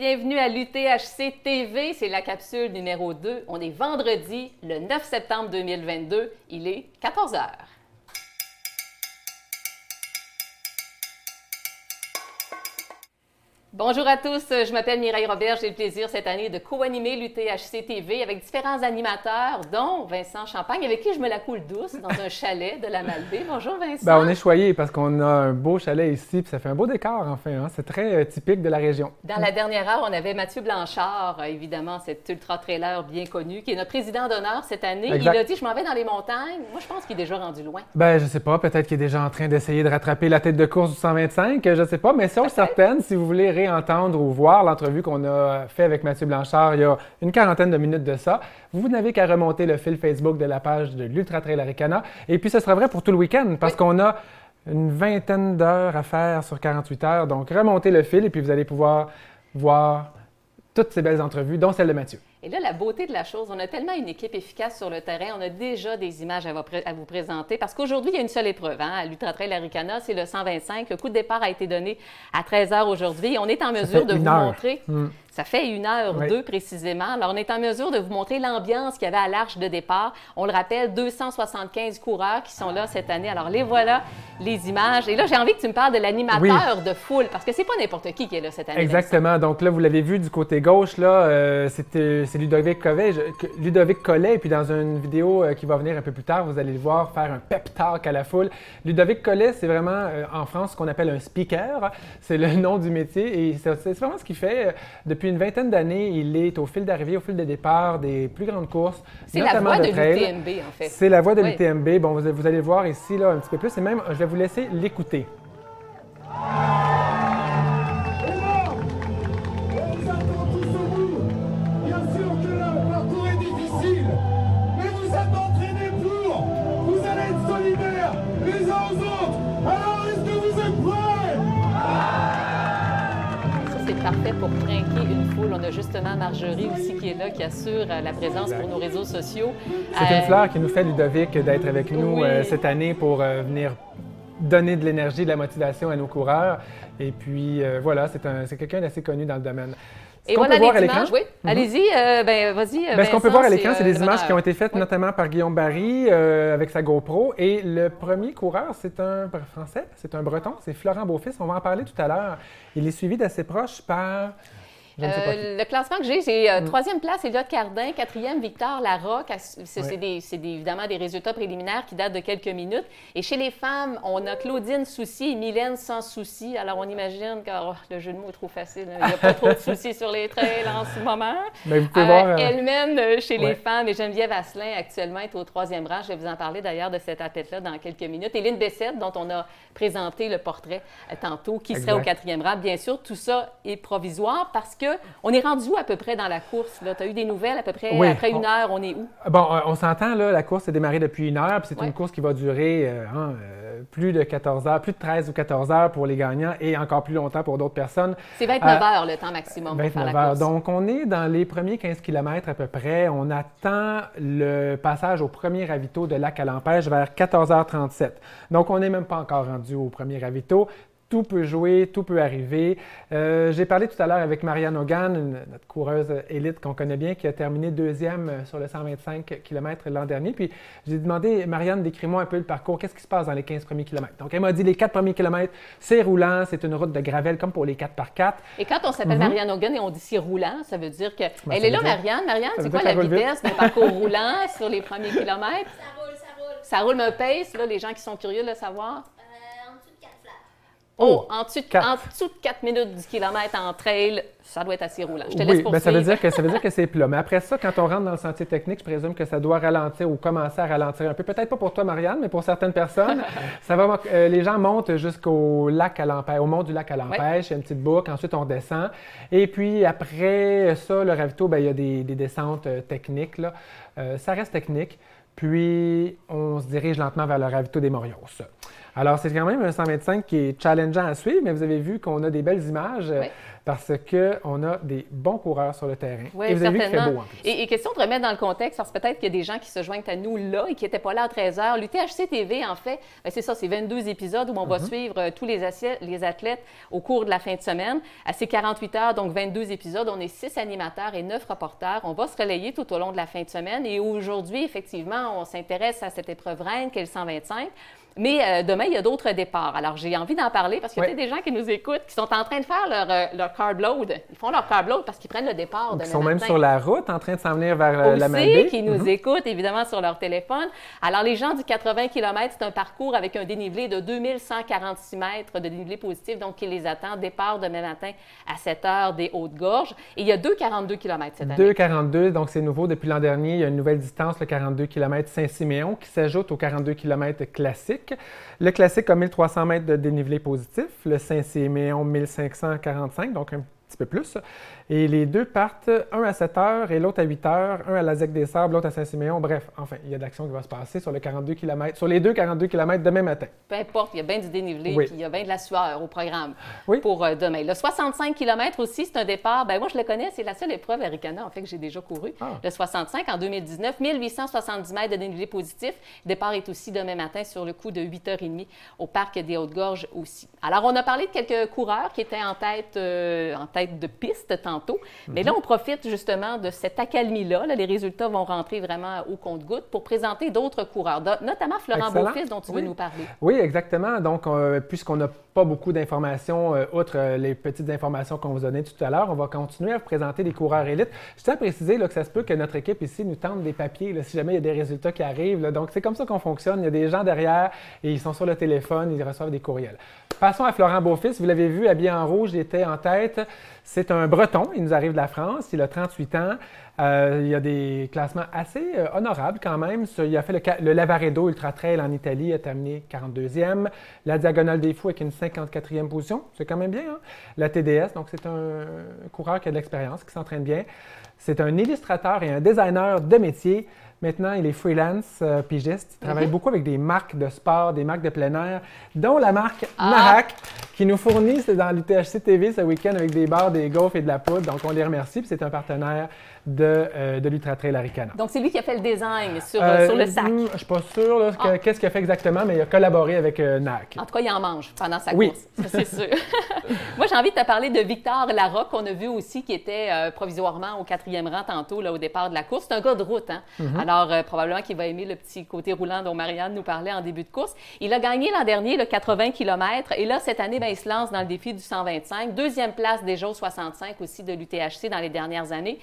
Bienvenue à l'UTHC TV, c'est la capsule numéro 2. On est vendredi, le 9 septembre 2022, il est 14 heures. Bonjour à tous, je m'appelle Mireille Robert. J'ai le plaisir cette année de co-animer l'UTHC TV avec différents animateurs, dont Vincent Champagne, avec qui je me la coule douce dans un chalet de la Malbaie. Bonjour Vincent. Ben, on est choyés parce qu'on a un beau chalet ici, puis ça fait un beau décor enfin. Hein? C'est très euh, typique de la région. Dans la dernière heure, on avait Mathieu Blanchard, euh, évidemment, cet ultra-trailer bien connu, qui est notre président d'honneur cette année. Il a dit Je m'en vais dans les montagnes. Moi, je pense qu'il est déjà rendu loin. Ben, je sais pas. Peut-être qu'il est déjà en train d'essayer de rattraper la tête de course du 125. Je sais pas. Mais sur certaine, si vous voulez entendre ou voir l'entrevue qu'on a fait avec Mathieu Blanchard il y a une quarantaine de minutes de ça, vous n'avez qu'à remonter le fil Facebook de la page de l'Ultra Trail Aricana. Et puis, ce sera vrai pour tout le week-end parce qu'on a une vingtaine d'heures à faire sur 48 heures. Donc, remontez le fil et puis vous allez pouvoir voir toutes ces belles entrevues, dont celle de Mathieu. Et là, la beauté de la chose, on a tellement une équipe efficace sur le terrain, on a déjà des images à vous, présenter parce qu'aujourd'hui, il y a une seule épreuve. Hein, à l'Ultra Trail Aricana, c'est le 125. Le coup de départ a été donné à 13 h aujourd'hui. On est en mesure de vous montrer. Hmm. Ça fait une heure deux précisément. Alors, on est en mesure de vous montrer l'ambiance qu'il y avait à l'arche de départ. On le rappelle, 275 coureurs qui sont là cette année. Alors, les voilà, les images. Et là, j'ai envie que tu me parles de l'animateur de foule, parce que c'est pas n'importe qui qui est là cette année. Exactement. Donc là, vous l'avez vu du côté gauche, là, euh, c'était c'est Ludovic Collet. Ludovic Collet, et puis dans une vidéo euh, qui va venir un peu plus tard, vous allez le voir faire un pep talk à la foule. Ludovic Collet, c'est vraiment euh, en France ce qu'on appelle un speaker. C'est le nom du métier et c'est vraiment ce qu'il fait depuis depuis une vingtaine d'années, il est au fil d'arrivée, au fil de départ des plus grandes courses. C'est la voix de, l'UTMB, en fait. C'est la voix de l'UTMB. Bon, vous, vous, allez voir ici là, un petit peu plus et même, je vais vous laisser l'écouter. Pour trinquer une foule. On a justement Marjorie aussi qui est là, qui assure euh, la présence pour nos réseaux sociaux. C'est une euh, fleur qui nous fait, Ludovic, d'être avec nous euh, cette année pour venir donner de l'énergie, de la motivation à nos coureurs. Et puis, voilà, c'est quelqu'un d'assez connu dans le domaine. Et voilà les images, oui. Mhm. Allez-y, ben, vas-y. Ben, ce qu'on peut voir à l'écran, c'est des images qui ont été faites notamment par Guillaume Barry avec sa GoPro. Et le premier coureur, c'est un Français, c'est un Breton, c'est Florent Beaufils. On va en parler tout à l'heure. Il est suivi d'assez proche par euh, le classement que j'ai, j'ai euh, mm. troisième place, Elliot Cardin, quatrième, Victor Larocque. C'est évidemment des résultats préliminaires qui datent de quelques minutes. Et chez les femmes, on a Claudine Souci et Mylène Sans Souci. Alors, on imagine que oh, le jeu de mots est trop facile. Il n'y a pas trop de soucis sur les trails en ce moment. Mais vous pouvez voir, euh, Elle mène chez les femmes et Geneviève Asselin, actuellement, est au troisième rang. Je vais vous en parler d'ailleurs de cette athlète-là dans quelques minutes. Et Lynn Bessette, dont on a présenté le portrait tantôt, qui serait au quatrième rang. Bien sûr, tout ça est provisoire parce que on est rendu où à peu près dans la course? Tu as eu des nouvelles à peu près après une heure, on est où? Bon, euh, on s'entend, là, la course a démarré depuis une heure, puis c'est une course qui va durer euh, hein, euh, plus de 14 heures, plus de 13 ou 14 heures pour les gagnants et encore plus longtemps pour d'autres personnes. C'est 29 heures le temps maximum 29 pour faire la heures. Donc, on est dans les premiers 15 km à peu près. On attend le passage au premier ravito de lac à vers 14h37. Donc, on n'est même pas encore rendu au premier ravito tout peut jouer, tout peut arriver. Euh, j'ai parlé tout à l'heure avec Marianne Hogan, notre coureuse élite qu'on connaît bien, qui a terminé deuxième euh, sur le 125 km l'an dernier. Puis j'ai demandé, Marianne, décris-moi un peu le parcours. Qu'est-ce qui se passe dans les 15 premiers kilomètres? Donc elle m'a dit les 4 premiers kilomètres, c'est roulant, c'est une route de gravel comme pour les 4 par 4 Et quand on s'appelle mhm. Marianne Hogan et on dit c'est roulant, ça veut dire que. Ben, elle est là, Marianne. Marianne, c'est quoi la vitesse d'un parcours roulant sur les premiers kilomètres? Ça roule, ça roule. Ça roule me pace, là, les gens qui sont curieux de le savoir. Oh, en, dessous de, 4 minutes du kilomètre en trail, ça doit être assez roulant. Je te laisse oui, ben, ça veut dire que ça veut dire que c'est plat. Mais après ça, quand on rentre dans le sentier technique, je présume que ça doit ralentir ou commencer à ralentir un peu. Peut-être pas pour toi, Marianne, mais pour certaines personnes, ça va. Euh, les gens montent jusqu'au lac à l'Empêche, au mont du lac à l'Empêche, il y a une petite boucle. Ensuite, on descend. Et puis après ça, le ravito, ben, il y a des, descentes euh, techniques. Là. Euh, ça reste technique. Puis on se dirige lentement vers le ravito des Morios. Alors, c'est quand même un 125 qui est challengeant à suivre, mais vous avez vu qu'on a des belles images. Oui parce qu'on a des bons coureurs sur le terrain. Oui, et vous avez vu qu'il fait beau en plus. Et, question de remettre dans le contexte, parce que peut-être qu'il y a des gens qui se joignent à nous là et qui n'étaient pas là à 13 h. L'UTHC TV, en fait, ben, c'est ça, c'est 22 épisodes où on va mhm. suivre euh, tous les, les athlètes au cours de la fin de semaine. À ces 48 heures, donc 22 épisodes, on est 6 animateurs et 9 reporters. On va se relayer tout au long de la fin de semaine. Et aujourd'hui, effectivement, on s'intéresse à cette épreuve reine, qui est le 125. Mais euh, demain, il y a d'autres départs. Alors, j'ai envie d'en parler parce qu'il y a des gens qui nous écoutent qui sont en train de faire leur, euh, leur carb load. Ils font leur carb load parce qu'ils prennent le départ Ils sont même sur la route en train de s'en venir vers euh, la Malbaie. qui nous mhm. écoutent évidemment sur leur téléphone. Alors, les gens du 80 km, c'est un parcours avec un dénivelé de 2146 mètres de dénivelé positif, donc qui les attend. Départ demain matin à 7 heures des Hautes-Gorges. Et il y a 2,42 km cette année. 2,42, donc c'est nouveau depuis l'an dernier. Il y a une nouvelle distance, le 42 km Saint-Siméon, qui s'ajoute au 42 km Le classique a 1300 mètres de dénivelé positif, le Saint-Siméon 1545, donc un petit peu plus. Et les deux partent, un à 7 heures et l'autre à 8 heures, un à la ZEC des Sables, l'autre à Saint-Siméon. Bref, enfin, il y a de l'action qui va se passer sur, le 42 km, sur les deux 42 km demain matin. Peu importe, il y a bien du dénivelé, puis il y a bien de la sueur au programme pour euh, demain. Le 65 km aussi, c'est un départ. Ben moi, je le connais, c'est la seule épreuve Aricana, en fait, que j'ai déjà couru. Ah. Le 65 en 2019, 1870 mètres de dénivelé positif. Le départ est aussi demain matin sur le coup de 8h30 au parc des Hautes-Gorges aussi. Alors, on a parlé de quelques coureurs qui étaient en tête, euh, en tête de piste tantôt mais là, on profite justement de cette accalmie-là. les résultats vont rentrer vraiment au compte-goutte pour présenter d'autres coureurs, notamment Florent Beaufils, dont tu veux nous parler. Oui, exactement. Donc, euh, puisqu'on n'a pas beaucoup d'informations, euh, outre euh, les petites informations qu'on vous donnait tout à l'heure, on va continuer à vous présenter des coureurs élites. Je tiens à préciser là, que ça se peut que notre équipe ici nous tente des papiers si jamais il y a des résultats qui arrivent. Donc, c'est comme ça qu'on fonctionne. Il y a des gens derrière et ils sont sur le téléphone, ils reçoivent des courriels. Passons à Florent Beaufils. Vous l'avez vu, habillé en rouge, il était en tête. C'est un Breton, il nous arrive de la France, il a 38 ans. Euh, il y a des classements assez euh, honorables quand même. Il a fait le, le, Lavaredo Ultra Trail en Italie, a terminé 42e. La Diagonale des Fous avec une 54e position, c'est quand même bien. Hein? La TDS, donc c'est un coureur qui a de l'expérience, qui s'entraîne bien. C'est un illustrateur et un designer de métier. Maintenant, il est freelance, euh, pigiste. Il travaille mhm. beaucoup avec des marques de sport, des marques de plein air, dont la marque ah. qui nous fournit, c'est dans l'UTHC TV ce week-end avec des bars, des gaufres et de la poudre. Donc, on les remercie. c'est un partenaire de, euh, de l'Ultra Trail Aricana. Donc, c'est lui qui a fait le design sur, euh, sur le sac. Hmm, je ne suis pas sûr ah. qu'est-ce qu'il a fait exactement, mais il a collaboré avec NAC. En tout cas, il en mange pendant sa course, c'est sûr. Moi, j'ai envie de te parler de Victor Larocque, qu'on a vu aussi, qui était provisoirement au quatrième rang tantôt, là, au départ de la course. C'est un gars de route. Hein? Mm-hmm. Alors, euh, probablement qu'il va aimer le petit côté roulant dont Marianne nous parlait en début de course. Il a gagné l'an dernier le 80 km et là, cette année, ben, il se lance dans le défi du 125. Deuxième place déjà au 65 aussi de l'UTHC dans les dernières années.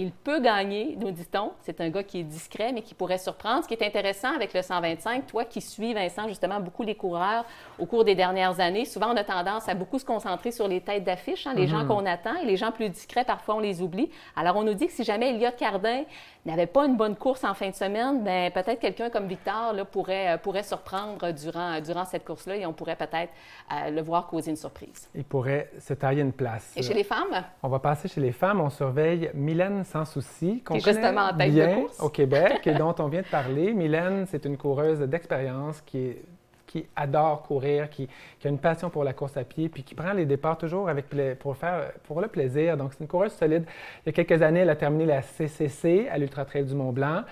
Il peut gagner, nous dit-on. C'est un gars qui est discret, mais qui pourrait surprendre. Ce qui est intéressant avec le 125, toi qui suis, Vincent, justement, beaucoup les coureurs au cours des dernières années, souvent on a tendance à beaucoup se concentrer sur les têtes d'affiche, hein, les gens mhm. qu'on attend, et les gens plus discrets, parfois, on les oublie. Alors, on nous dit que si jamais Elliott Cardin n'avait pas une bonne course en fin de semaine, bien, peut-être quelqu'un comme Victor là, pourrait, euh, pourrait surprendre durant, durant cette course-là et on pourrait peut-être euh, le voir causer une surprise. Il pourrait se tailler une place. Et chez les femmes? On va passer chez les femmes. On surveille Mylène Sans Souci, qu'on justement en tête bien de course. au Québec et dont on vient de parler. Mylène, c'est une coureuse d'expérience qui est qui adore courir, qui, a une passion pour la course à pied, puis qui prend les départs toujours avec pour, faire, pour le plaisir. Donc, c'est une coureuse solide. Il y a quelques années, elle a terminé la CCC à l'Ultra Trail du Mont-Blanc.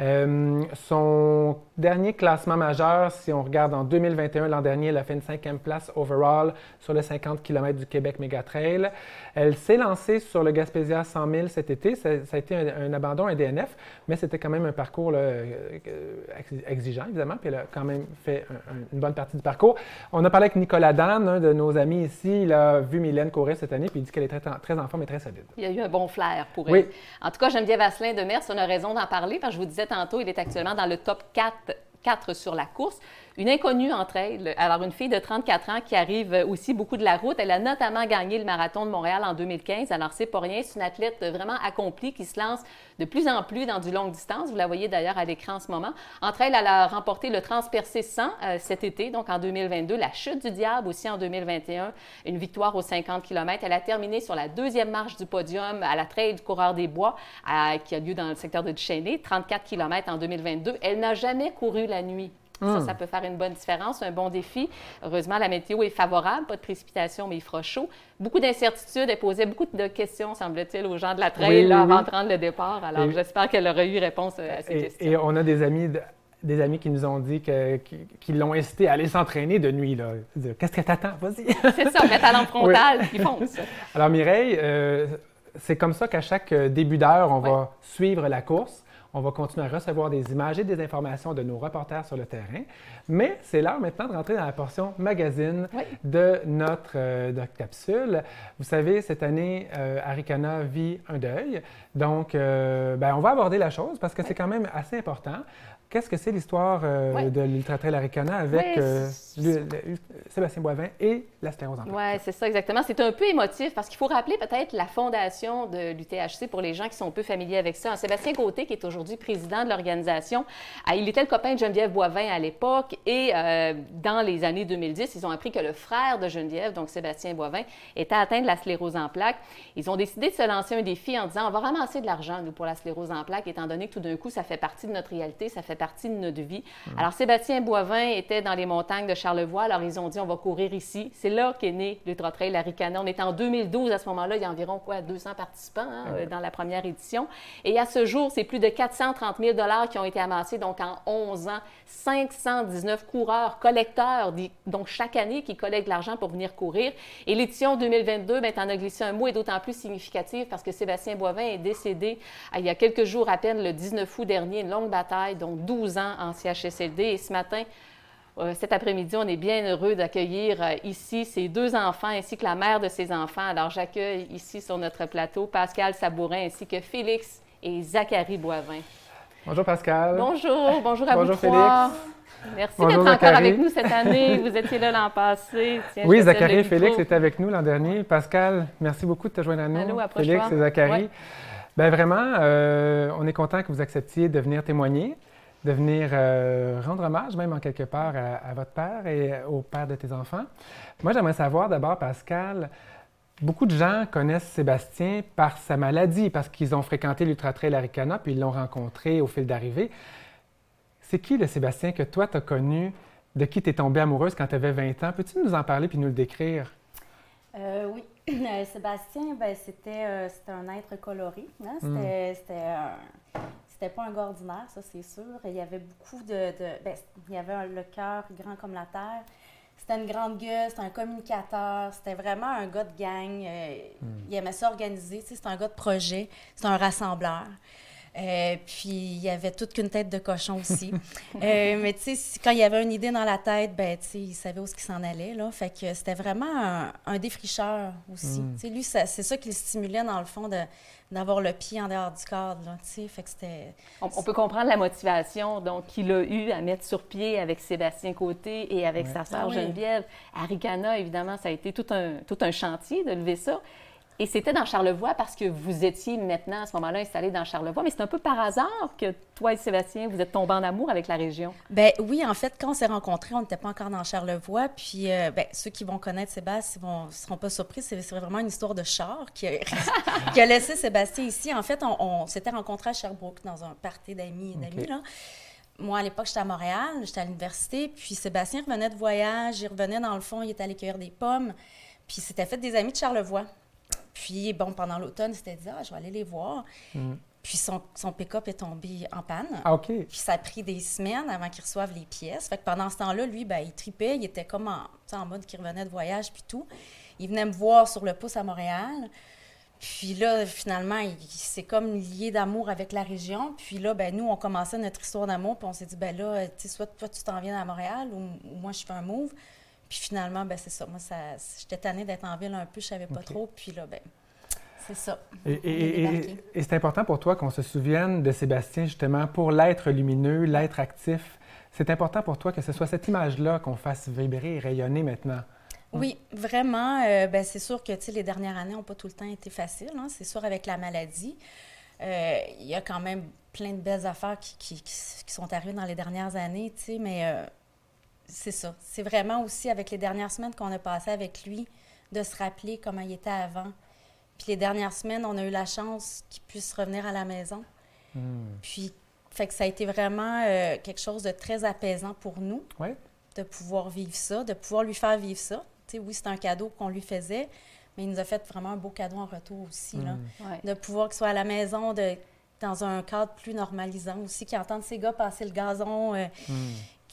Euh, son dernier classement majeur, si on regarde en 2021, l'an dernier, elle a fait une cinquième place overall sur les 50 km du Québec Trail. Elle s'est lancée sur le Gaspésia 100 000 cet été. Ça, a été un, abandon, un DNF, mais c'était quand même un parcours euh, exigeant, évidemment, puis elle a quand même fait une bonne partie du parcours. On a parlé avec Nicolas Dan, un de nos amis ici. Il a vu Mylène courir cette année, puis il dit qu'elle est très, très en forme et très solide. Il y a eu un bon flair pour elle. En tout cas, Geneviève Vasselin de Mers, on a raison d'en parler, parce que je vous disais tantôt, il est actuellement dans le top 4, 4 sur la course. Une inconnue entre elles, alors une fille de 34 ans qui arrive aussi beaucoup de la route. Elle a notamment gagné le marathon de Montréal en 2015. Alors, c'est pas rien. C'est une athlète vraiment accomplie qui se lance de plus en plus dans du longue distance. Vous la voyez d'ailleurs à l'écran en ce moment. Entre elles, elle a remporté le Transpercé 100 euh, cet été, donc en 2022. La Chute du Diable aussi en 2021. Une victoire aux 50 km. Elle a terminé sur la deuxième marche du podium à la Trail du Coureur des Bois, qui a lieu dans le secteur de Duchesnay, 34 km en 2022. Elle n'a jamais couru la nuit. Ça, ça peut faire une bonne différence, un bon défi. Heureusement, la météo est favorable, pas de précipitations, mais il fera chaud. Beaucoup d'incertitudes. Elle posait beaucoup de questions, semble-t-il, aux gens de la trail avant de prendre le départ. Alors, j'espère qu'elle aura eu réponse à ces questions. Et on a des amis des amis qui nous ont dit qu'ils l'ont incité à aller s'entraîner de nuit. Qu'est-ce que t'attends? Vas-y. C'est ça, mettre à lampe frontale, ils font ça. Alors, Mireille, euh, c'est comme ça qu'à chaque euh, début d'heure, on va suivre la course. On va continuer à recevoir des images et des informations de nos reporters sur le terrain. Mais c'est l'heure maintenant de rentrer dans la portion magazine de, notre, euh, capsule. Vous savez, cette année, Arikana vit un deuil. Donc, ben, on va aborder la chose parce que c'est quand même assez important. Qu'est-ce que c'est l'histoire euh, de l'Ultra Trail Aricana avec euh, Sébastien Boivin et la sclérose en Oui, c'est ça exactement. C'est un peu émotif parce qu'il faut rappeler peut-être la fondation de l'UTHC pour les gens qui sont peu familiers avec ça. Sébastien Gauthier, qui est aujourd'hui président de l'organisation, il était le copain de Geneviève Boivin à l'époque et euh, dans les années 2010, ils ont appris que le frère de Geneviève, donc Sébastien Boivin, était atteint de la sclérose en plaques. Ils ont décidé de se lancer un défi en disant on va ramasser de l'argent, nous, pour la sclérose en plaques, étant donné que tout d'un coup, ça fait partie de notre réalité, ça fait partie de notre vie. Alors, Sébastien Boivin était dans les montagnes de Charlevoix. Alors, ils ont dit, on va courir ici. C'est là qu'est né l'Ultra Trail Laricana. On était en 2012 à ce moment-là. Il y a environ, quoi, 200 participants hein, dans la première édition. Et à ce jour, c'est plus de 430 000 qui ont été amassés, donc en 11 ans. 519 coureurs, collecteurs, donc chaque année, qui collectent de l'argent pour venir courir. Et l'édition 2022, ben, en as glissé un mot, est d'autant plus significative parce que Sébastien Boivin est décédé euh, il y a quelques jours à peine, le 19 août dernier, une longue bataille, donc 12 ans en CHSLD. Et ce matin, euh, cet après-midi, on est bien heureux d'accueillir euh, ici ses deux enfants ainsi que la mère de ses enfants. Alors, j'accueille ici sur notre plateau Pascal Sabourin ainsi que Félix et Zachary Boivin. Bonjour Pascal. Bonjour, bonjour à vous Félix. Merci d'être encore avec nous cette année. Vous étiez là l'an passé. oui, Zachary et Félix étaient avec nous l'an dernier. Pascal, merci beaucoup de te joindre à nous. Félix et Zachary. Bien, vraiment, euh, on est content que vous acceptiez de venir témoigner de venir euh, rendre hommage, même en quelque part, à, votre père et au père de tes enfants. Moi, j'aimerais savoir d'abord, Pascal, beaucoup de gens connaissent Sébastien par sa maladie, parce qu'ils ont fréquenté l'Ultra Trail Aricana, puis ils l'ont rencontré au fil d'arrivée. C'est qui le Sébastien que toi, tu as connu, de qui tu es tombée amoureuse quand tu avais 20 ans? Peux-tu nous en parler puis nous le décrire? Euh, oui. Euh, Sébastien, ben, c'était, un être coloré. Hein? Hmm. C'était, un c'était pas un gars ordinaire, ça, c'est sûr. Il y avait beaucoup de. Ben, il y avait le cœur grand comme la terre. C'était une grande gueule, c'était un communicateur, c'était vraiment un gars de gang. Euh, hmm. Il aimait tu sais, c'était un gars de projet, c'était un rassembleur. Euh, puis il y avait toute qu'une tête de cochon aussi. Euh, mais tu sais, quand il y avait une idée dans la tête, ben tu sais, il savait où ce qu'il s'en allait là. Fait que c'était vraiment un, défricheur aussi. Hmm. Tu sais, lui, c'est ça qui le stimulait dans le fond de d'avoir le pied en dehors du cadre. Là, fait que c'était... On, peut comprendre la motivation donc qu'il a eu à mettre sur pied avec Sébastien Côté et avec sa sœur ah Geneviève. Aricana, évidemment, ça a été tout un, tout un chantier de lever ça. Et c'était dans Charlevoix parce que vous étiez maintenant à ce moment-là installé dans Charlevoix, mais c'est un peu par hasard que toi et Sébastien, vous êtes tombés en amour avec la région. Ben oui, en fait, quand on s'est rencontrés, on n'était pas encore dans Charlevoix. Puis, euh, ben, ceux qui vont connaître Sébastien ne seront pas surpris. C'est vraiment une histoire de char qui a, laissé Sébastien ici. En fait, on, s'était rencontrés à Sherbrooke dans un party d'amis et d'amis. Moi, à l'époque, j'étais à Montréal, j'étais à l'université. Puis Sébastien revenait de voyage, il revenait dans le fond, il était allé cueillir des pommes. Puis c'était fait des amis de Charlevoix. Puis, bon, pendant l'automne, c'était dit, ah, je vais aller les voir. Mm. Puis son, son pick-up est tombé en panne. Ah, OK. Puis ça a pris des semaines avant qu'il reçoive les pièces. Fait que pendant ce temps-là, lui, ben, il tripait. Il était comme en, en mode qu'il revenait de voyage, puis tout. Il venait me voir sur le pouce à Montréal. Puis là, finalement, il, s'est comme lié d'amour avec la région. Puis là, ben nous, on commençait notre histoire d'amour. Puis on s'est dit, ben là, tu sais, soit toi, tu t'en viens à Montréal ou, moi, je fais un move. Puis finalement, ben c'est ça. Moi, ça, j'étais tannée d'être en ville un peu, je savais pas trop. Puis là, ben c'est ça. Et, c'est important pour toi qu'on se souvienne de Sébastien justement pour l'être lumineux, l'être actif. C'est important pour toi que ce soit cette image-là qu'on fasse vibrer et rayonner maintenant. Oui, vraiment. Euh, ben, c'est sûr que les dernières années n'ont pas tout le temps été faciles. Hein. C'est sûr, avec la maladie, euh, il y a quand même plein de belles affaires qui, sont arrivées dans les dernières années, mais euh, c'est ça. C'est vraiment aussi avec les dernières semaines qu'on a passées avec lui de se rappeler comment il était avant. Puis les dernières semaines, on a eu la chance qu'il puisse revenir à la maison. Hmm. Puis Fait que ça a été vraiment euh, quelque chose de très apaisant pour nous. Ouais. De pouvoir vivre ça, de pouvoir lui faire vivre ça. Tu sais, oui, c'est un cadeau qu'on lui faisait, mais il nous a fait vraiment un beau cadeau en retour aussi. Là. Ouais. De pouvoir qu'il soit à la maison, de, dans un cadre plus normalisant aussi, qu'il entende ses gars passer le gazon, euh,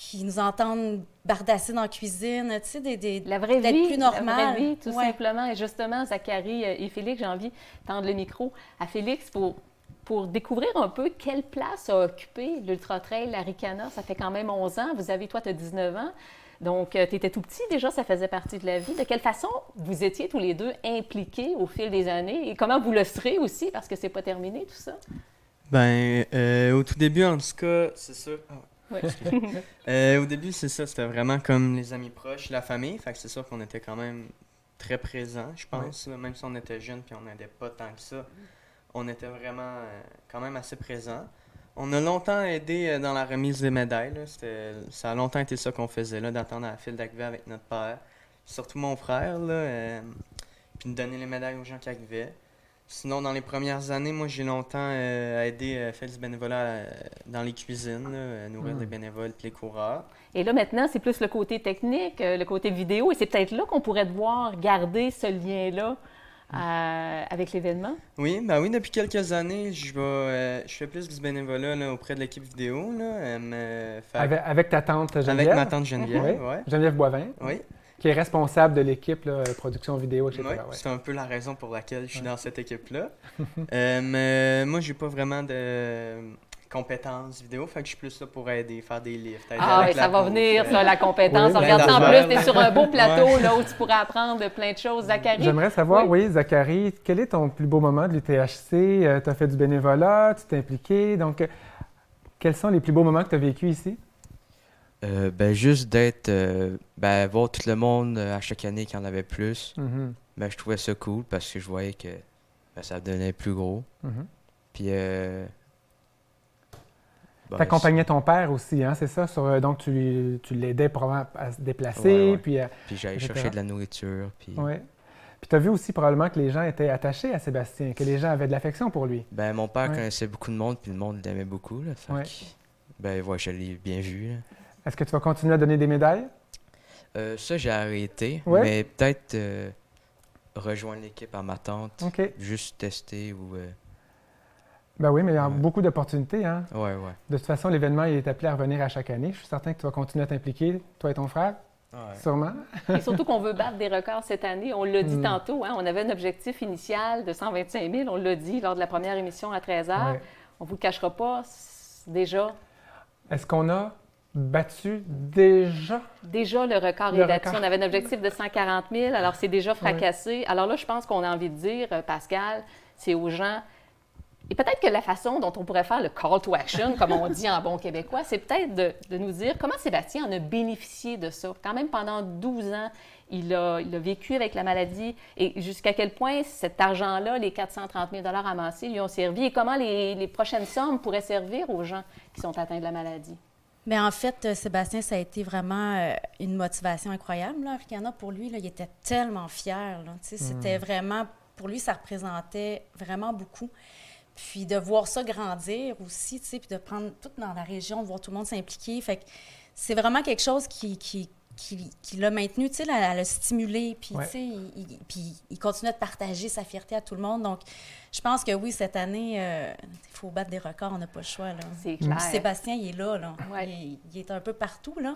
qui nous entendent bardasser dans la cuisine, tu sais, des, des- La vraie d'être vie, plus la normal. vraie vie, tout Ouais. simplement. Et justement, Zachary euh, et Félix, j'ai envie de tendre le micro à Félix pour, pour découvrir un peu quelle place a occupé l'Ultra Trail Laricana. Ça fait quand même 11 ans. Vous avez, toi, tu as 19 ans. Donc, tu étais tout petit déjà, ça faisait partie de la vie. De quelle façon vous étiez tous les deux impliqués au fil des années? Et comment vous le serez aussi, parce que c'est pas terminé tout ça? Ben, euh, au tout début, en tout cas, c'est ça. Ah, Euh, au début, c'est ça, c'était vraiment comme les amis proches, la famille. Fait que c'est sûr qu'on était quand même très présents, je pense. Même si on était jeunes puis on n'aidait pas tant que ça, on était vraiment euh, quand même assez présents. On a longtemps aidé euh, dans la remise des médailles. là. C'était- Ça a longtemps été ça qu'on faisait, là, d'attendre à la file d'arrivée avec notre père. Surtout mon frère, là, euh, puis de donner les médailles aux gens qui arrivaient. Sinon, dans les premières années, moi, j'ai longtemps euh, aidé, euh, fait du bénévolat euh, dans les cuisines, là, euh, nourrir les bénévoles et les coureurs. Et là, maintenant, c'est plus le côté technique, euh, le côté vidéo, et c'est peut-être là qu'on pourrait devoir garder ce lien-là euh, avec l'événement? Oui, ben oui, depuis quelques années, je vais, euh, je fais plus du bénévolat là, auprès de l'équipe vidéo. Là, euh, faire- Avec, avec ta tante Geneviève? avec ma tante Geneviève, Oui. ouais. Geneviève Boivin, Oui, qui est responsable de l'équipe là, production vidéo, etc. ouais, ouais. c'est un peu la raison pour laquelle je suis dans cette équipe-là. Euh, mais moi, j'ai pas vraiment de compétences vidéo, fait que je suis plus là pour aider, faire des lifts. Ah, avec oui, ça va venir, euh, ça, la compétence. Oui, Regarde ça en plus, tu es sur un beau plateau là, où tu pourrais apprendre plein de choses. Zachary, J'aimerais savoir, Oui. oui. Zachary, quel est ton plus beau moment de l'UTHC? tu as fait du bénévolat, tu t'es impliqué. Donc, euh, quels sont les plus beaux moments que tu as vécu ici? Euh, ben, juste d'être. euh, ben, voir tout le monde euh, à chaque année qu'il y en avait plus. Mhm, Ben, je trouvais ça cool parce que je voyais que ben, ça devenait plus gros. mhm. Puis. Ben, T'accompagnais ton père aussi, hein, c'est ça? Sur, donc, tu, tu l'aidais probablement à se déplacer. Ouais, ouais. Puis, Puis j'allais chercher de la nourriture. Puis. ouais. puis tu as vu aussi probablement que les gens étaient attachés à Sébastien, que les gens avaient de l'affection pour lui. Ben, mon père connaissait beaucoup de monde, puis le monde l'aimait beaucoup. Là, fait Ouais. que, ben, ouais, je l'ai bien vu. là. Est-ce que tu vas continuer à donner des médailles? Euh, ça, j'ai arrêté. Ouais. Mais peut-être euh, rejoindre l'équipe à ma tante. OK. Juste tester ou. euh, Ben oui, mais il y a Ouais. beaucoup d'opportunités. Hein? Ouais, ouais. De toute façon, l'événement il est appelé à revenir à chaque année. Je suis certain que tu vas continuer à t'impliquer, toi et ton frère, sûrement. et surtout qu'on veut battre des records cette année. On l'a dit Mm. tantôt, hein, on avait un objectif initial de 125 000. On l'a dit lors de la première émission à 13 h. Ouais. On ne vous le cachera pas, déjà, Est-ce qu'on a battu déjà? déjà le record Le est battu. record. On avait un objectif de 140 000, alors c'est déjà fracassé. Alors là, je pense qu'on a envie de dire, euh, Pascal, c'est aux gens. Et peut-être que la façon dont on pourrait faire le call to action, comme on dit en bon québécois, c'est peut-être de, de nous dire comment Sébastien en a bénéficié de ça. Quand même, pendant 12 ans, il a, il a vécu avec la maladie et jusqu'à quel point cet argent-là, les 430 000 amassés, lui ont servi et comment les, les prochaines sommes pourraient servir aux gens qui sont atteints de la maladie? Mais en fait, euh, Sébastien, ça a été vraiment euh, une motivation incroyable. Là. Ricana, pour lui, là, il était tellement fier. là. Sais, C'était vraiment, pour lui, ça représentait vraiment beaucoup. Puis de voir ça grandir aussi, puis de prendre tout dans la région, de voir tout le monde s'impliquer. Fait que c'est vraiment quelque chose qui, qui, qui, qui l'a maintenu, tu sais, à le stimuler. Puis, Ouais. tu sais, il, il- puis il continue de partager sa fierté à tout le monde. Donc, je pense que oui, cette année, euh, il faut battre des records, on n'a pas le choix. Là. C'est Puis clair. Sébastien, il est là, là. Ouais. Il, il est un peu partout, là.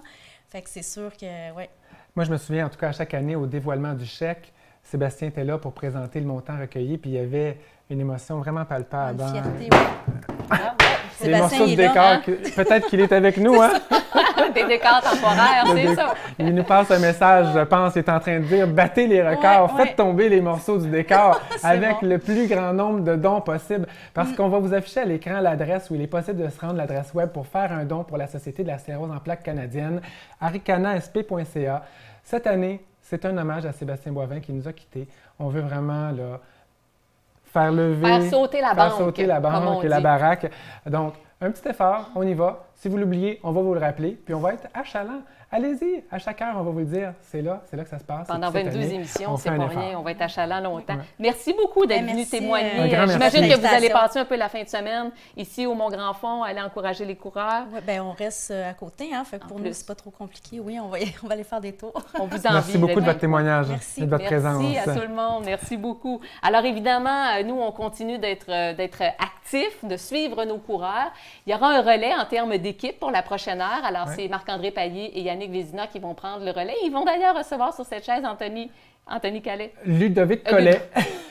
Fait que c'est sûr que, ouais. Moi, je me souviens, en tout cas, à chaque année, au dévoilement du chèque, Sébastien était là pour présenter le montant recueilli, puis il y avait une émotion vraiment palpable. Une hein. fierté, ouais. Bravo. Des Sébastien, morceaux de décor. hein? Peut-être qu'il est avec nous, hein? Des décors temporaires, c'est ça. Il nous passe un message, je pense, il est en train de dire battez les records, Ouais, ouais. faites tomber les morceaux du décor avec bon. le plus grand nombre de dons possible. Parce qu'on va vous afficher à l'écran l'adresse où il est possible de se rendre, l'adresse web pour faire un don pour la Société de la sclérose en plaques canadienne, aricanasp.ca. Cette année, c'est un hommage à Sébastien Boivin qui nous a quittés. On veut vraiment là, faire lever, Faire sauter la faire banque, sauter la banque et la baraque. Donc, un petit effort, on y va. Si vous l'oubliez, on va vous le rappeler, puis on va être achalant. Allez-y, à chaque heure, on va vous le dire. C'est là, c'est là que ça se passe. Pendant Cette 22 année, émissions, on c'est fait pas rien. On va être achalant longtemps. Ouais. Merci beaucoup d'être Ben, venu merci, témoigner. euh, J'imagine merci. que vous allez passer un peu la fin de semaine ici au Mont-Grand Fond, aller encourager les coureurs. Ouais, ben, on reste euh, à côté, hein, fait que pour plus. nous, c'est pas trop compliqué. Oui, on va, y- on va aller faire des tours. On vous envie. Merci beaucoup de votre témoignage Merci. et de votre présence. Merci à tout le monde. Merci beaucoup. Alors, évidemment, euh, nous, on continue d'être d'être actifs, de suivre nos coureurs. Il y aura un relais en termes d'équipe pour la prochaine heure. Alors, c'est Marc-André Paillé et Yannick Vézina qui vont prendre le relais. Ils vont d'ailleurs recevoir sur cette chaise Anthony, Anthony Calais. Ludovic Euh, Collet,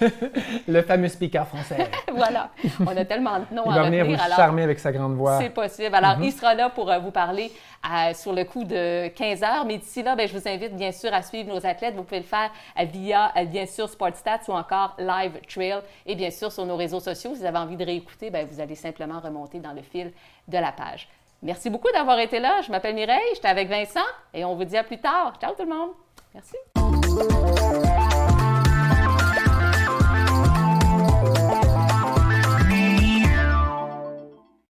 le fameux speaker français. voilà. On a tellement de noms Il à va venir vous alors- charmer avec sa grande voix. C'est possible. Alors, Mhm. il sera là pour euh, vous parler euh, sur le coup de 15 heures. Mais d'ici là, ben, je vous invite bien sûr à suivre nos athlètes. Vous pouvez le faire euh, via, bien sûr, SportStats ou encore Live Trail. Et bien sûr, sur nos réseaux sociaux, si vous avez envie de réécouter, ben, vous allez simplement remonter dans le fil de la page. Merci beaucoup d'avoir été là. Je m'appelle Mireille, j'étais avec Vincent et on vous dit à plus tard. Ciao tout le monde. Merci.